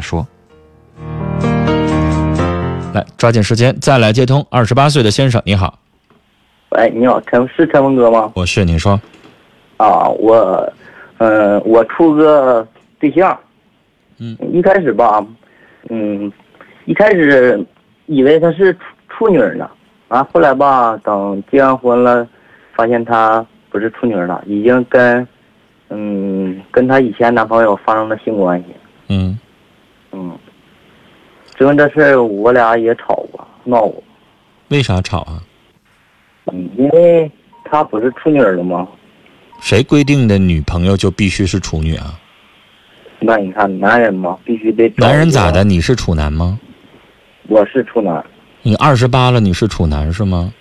说。来，抓紧时间再来接通二十八岁的先生，你好，喂，你好，陈是陈文哥吗？我是，你说，啊，我，嗯、我处个对象，嗯，一开始吧，嗯，一开始以为她是处处女呢，啊，后来吧，等结完婚了，发现她不是处女了，已经跟，嗯，跟她以前男朋友发生了性关系，嗯，嗯，就跟这事儿我俩也吵过，闹过，为啥吵啊？嗯，因为她不是处女了吗？谁规定的女朋友就必须是处女啊？那你看，男人嘛，必须得男人咋的？？你是处男吗？我是处男，你二十八了，你是处男是吗？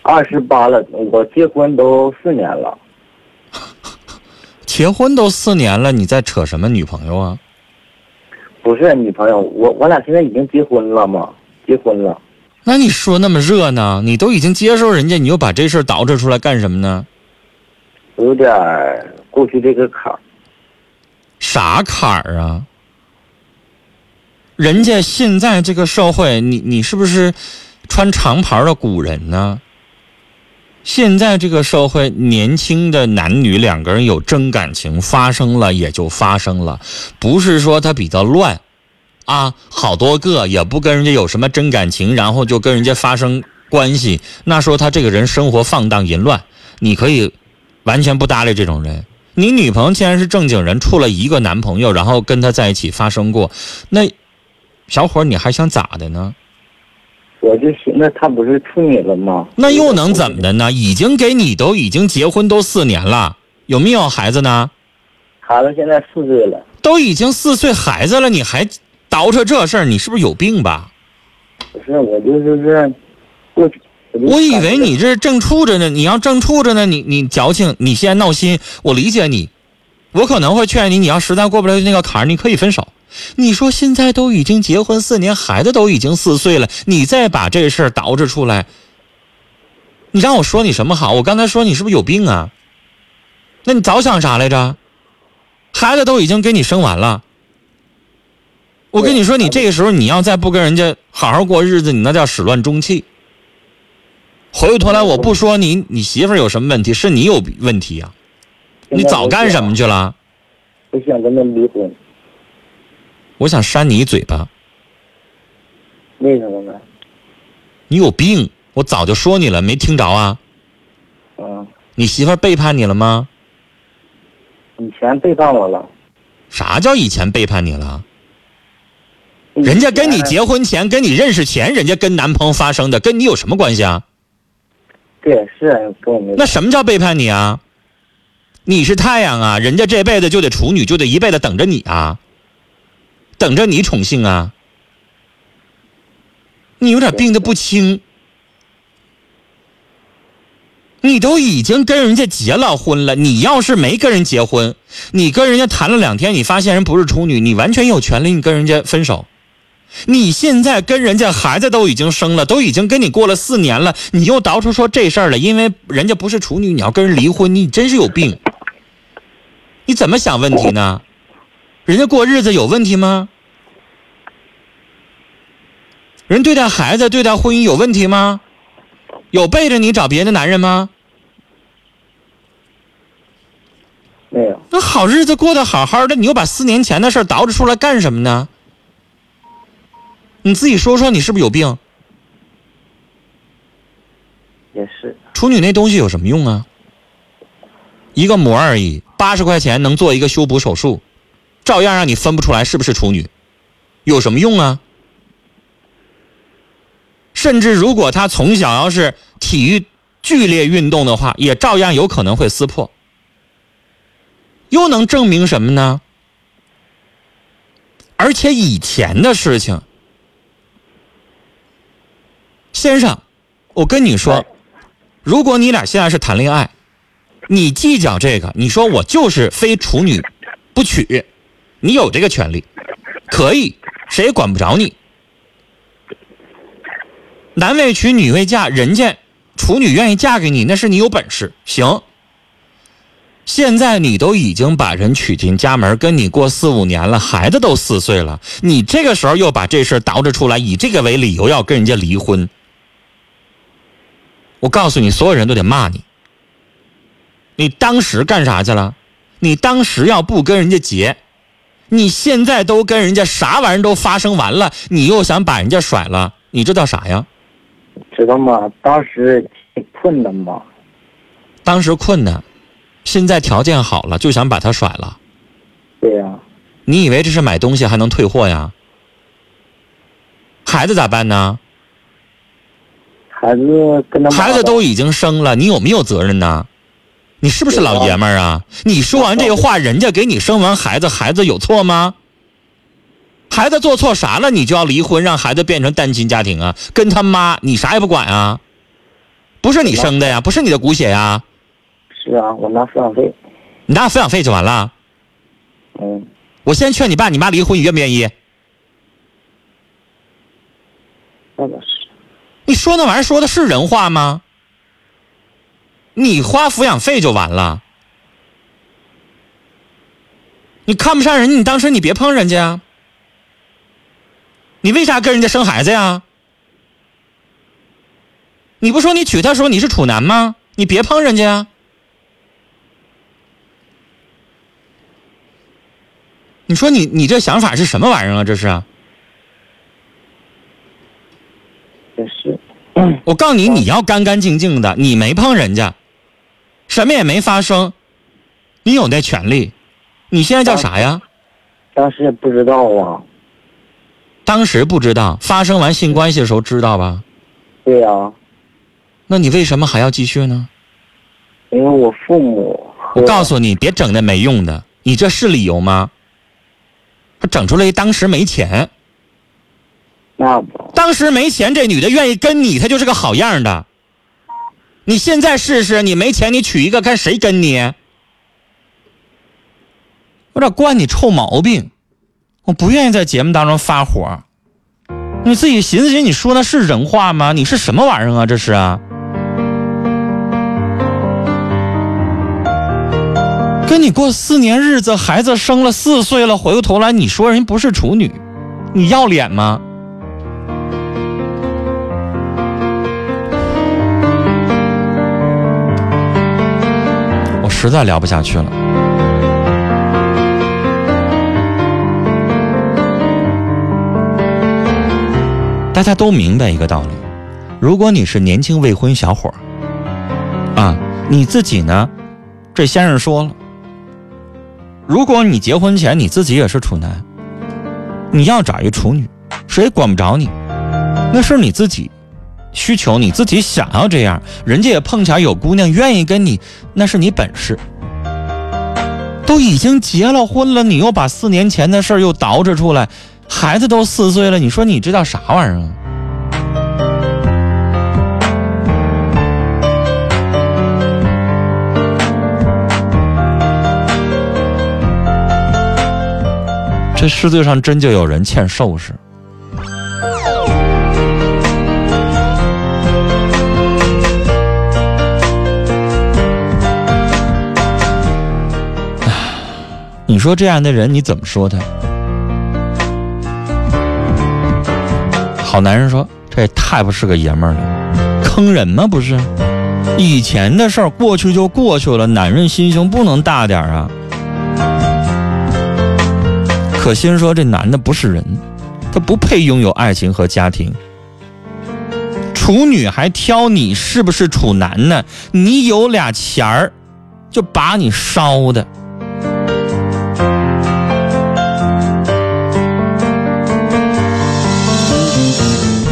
二十八了，我结婚都四年了。结婚都四年了，你在扯什么女朋友啊？不是女朋友，我我俩现在已经结婚了嘛，结婚了。那你说那么热呢？你都已经接受人家，你又把这事儿捯饬出来干什么呢？我有点儿过去这个坎儿。啥坎儿啊？人家现在这个社会，你你是不是穿长袍的古人呢？现在这个社会，年轻的男女两个人有真感情发生了也就发生了，不是说他比较乱，啊，好多个也不跟人家有什么真感情，然后就跟人家发生关系，那说他这个人生活放荡淫乱，你可以完全不搭理这种人。你女朋友既然是正经人，处了一个男朋友，然后跟他在一起发生过，那小伙你还想咋的呢？我就寻思他不是处女了吗？那又能怎么的呢？已经给你都已经结婚都四年了，有没有孩子呢？孩子现在四岁了，都已经四岁孩子了，你还倒饬这事儿，你是不是有病吧？不是我就是是过去。就我以为你这正处着呢，你要正处着呢，你你矫情，你现在闹心，我理解你，我可能会劝你，你要实在过不了那个坎儿，你可以分手。你说现在都已经结婚四年，孩子都已经四岁了，你再把这事儿捯饬出来，你让我说你什么好？我刚才说你是不是有病啊？那你早想啥来着？孩子都已经给你生完了，我跟你说，你这个时候你要再不跟人家好好过日子，你那叫始乱终弃。回过头来，我不说你，你媳妇儿有什么问题，是你有问题呀、你早干什么去了？我想跟他离婚，我想扇你一嘴巴，为什么呢？你有病！我早就说你了，没听着啊？嗯，你媳妇儿背叛你了吗？以前背叛我了，啥叫以前背叛你了？人家跟你结婚前，跟你认识前，人家跟男朋友发生的，跟你有什么关系啊？对是跟我没那什么叫背叛你啊？你是太阳啊，人家这辈子就得处女，就得一辈子等着你啊，等着你宠幸啊。你有点病得不轻，你都已经跟人家结了婚了，你要是没跟人结婚，你跟人家谈了两天，你发现人不是处女，你完全有权利你跟人家分手。你现在跟人家孩子都已经生了，都已经跟你过了四年了，你又倒出说这事儿了，因为人家不是处女，你要跟人离婚，你真是有病。你怎么想问题呢？人家过日子有问题吗？人对待孩子、对待婚姻有问题吗？有背着你找别的男人吗？没有，那好日子过得好好的，你又把四年前的事儿捯饬出来干什么呢？你自己说说，你是不是有病？也是，处女那东西有什么用啊？一个膜而已，八十块钱能做一个修补手术，照样让你分不出来是不是处女，有什么用啊？甚至如果他从小要是体育剧烈运动的话，也照样有可能会撕破。又能证明什么呢？而且以前的事情，先生，我跟你说哎，如果你俩现在是谈恋爱，你计较这个，你说我就是非处女不娶，你有这个权利，可以，谁也管不着你。男未娶，女未嫁，人家处女愿意嫁给你，那是你有本事，行。现在你都已经把人娶进家门，跟你过四五年了，孩子都四岁了，你这个时候又把这事捯饬出来，以这个为理由要跟人家离婚，我告诉你，所有人都得骂你。你当时干啥去了？你当时要不跟人家结，你现在都跟人家啥玩意儿都发生完了，你又想把人家甩了，你这叫啥呀？知道吗？当时困难嘛。当时困难，现在条件好了，就想把他甩了。对呀、你以为这是买东西还能退货呀？孩子咋办呢？孩子跟他妈孩子都已经生了，你有没有责任呢？你是不是老爷们儿啊？你说完这个话，人家给你生完孩子，孩子有错吗？孩子做错啥了，你就要离婚，让孩子变成单亲家庭啊？跟他妈你啥也不管啊？不是你生的呀，不是你的骨血呀，是啊，我拿抚养费。你拿抚养费就完了。嗯，我先劝你爸你妈离婚，你愿不愿意？那倒是。你说那玩意儿说的是人话吗？你花抚养费就完了。你看不上人，你当时你别碰人家呀。你为啥跟人家生孩子呀？你不说你娶她时候你是处男吗？你别碰人家呀。你说你你这想法是什么玩意儿啊？这是。我告诉你，你要干干净净的，你没碰人家，什么也没发生，你有那权利。你现在叫啥呀？当时也不知道啊。当时不知道，发生完性关系的时候知道吧？对呀、那你为什么还要继续呢？因为我父母我告诉你，别整那没用的，你这是理由吗？他整出来一当时没钱，那不当时没钱，这女的愿意跟你，她就是个好样的。你现在试试，你没钱，你娶一个，看谁跟你？我咋惯你臭毛病，我不愿意在节目当中发火。你自己寻思寻思，你说那是人话吗？你是什么玩意儿啊？这是啊？跟你过四年日子，孩子生了四岁了，回过头来你说人不是处女，你要脸吗？实在聊不下去了。大家都明白一个道理：如果你是年轻未婚小伙儿，啊，你自己呢，这先生说了，如果你结婚前你自己也是处男，你要找一处女，谁管不着你，那是你自己需求，你自己想要这样，人家也碰巧有姑娘愿意跟你，那是你本事。都已经结了婚了，你又把四年前的事儿又捯饬出来，孩子都四岁了，你说你知道啥玩意儿啊？这世界上真就有人欠收拾。说这样的人你怎么说他？好男人说：“这也太不是个爷们了，坑人吗？不是，以前的事儿过去就过去了，男人心胸不能大点儿啊。”可心说：“这男的不是人，他不配拥有爱情和家庭。处女还挑你是不是处男呢？你有俩钱儿，就把你烧的。”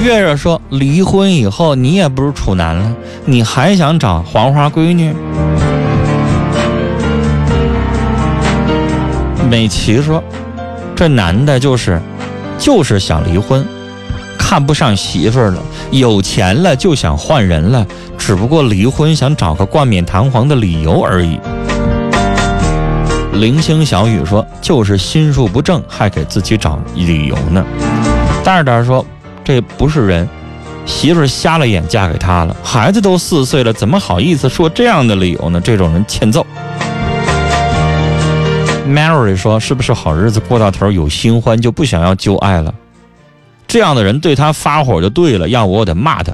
月月说：“离婚以后，你也不是处男了，你还想找黄花闺女？”美琪说：“这男的就是，就是想离婚，看不上媳妇了，有钱了就想换人了，只不过离婚想找个冠冕堂皇的理由而已。”零星小雨说：“就是心术不正，还给自己找理由呢。”蛋蛋说。这不是人，媳妇瞎了眼嫁给他了，孩子都四岁了，怎么好意思说这样的理由呢？这种人欠揍。Mary 说：“是不是好日子过到头有新欢就不想要旧爱了？这样的人对他发火就对了，要我我得骂他。”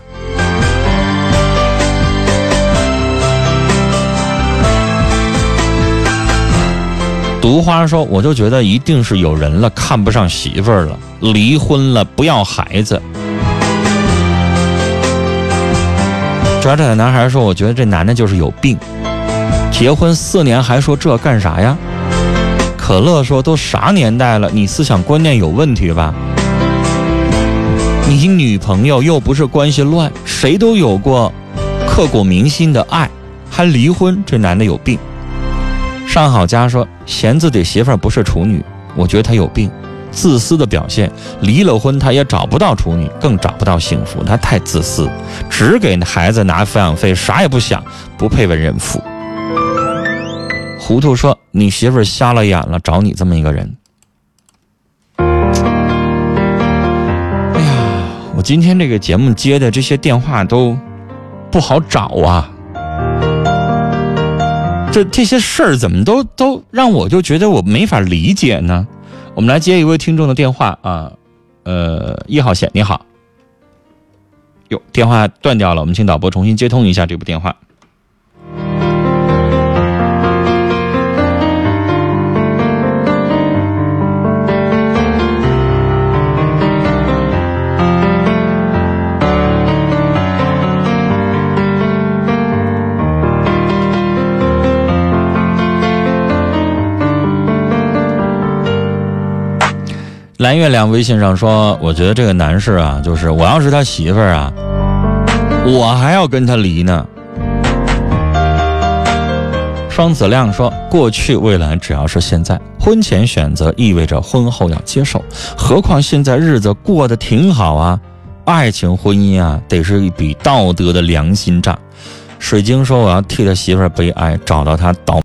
毒花说：“我就觉得一定是有人了，看不上媳妇儿了，离婚了，不要孩子。”拽拽的男孩说：“我觉得这男的就是有病，结婚四年还说这干啥呀？”可乐说：“都啥年代了，你思想观念有问题吧？你女朋友又不是关系乱，谁都有过刻骨铭心的爱，还离婚，这男的有病。”上好家说：“嫌自己媳妇不是处女，我觉得他有病。”自私的表现，离了婚他也找不到处女，更找不到幸福，他太自私，只给孩子拿抚养费，啥也不想，不配为人父。糊涂说：“你媳妇瞎了眼了，找你这么一个人。”哎呀，我今天这个节目接的这些电话都不好找啊，这这些事儿怎么都都让我就觉得我没法理解呢？我们来接一位听众的电话啊，呃，一号线，你好。哟，电话断掉了，我们请导播重新接通一下这部电话。蓝月亮微信上说：“我觉得这个男士啊，就是我要是他媳妇儿啊，我还要跟他离呢。”双子亮说：“过去、未来，只要是现在，婚前选择意味着婚后要接受。何况现在日子过得挺好啊，爱情、婚姻啊，得是一笔道德的良心账。”水晶说：“我要替他媳妇儿悲哀，找到他倒。”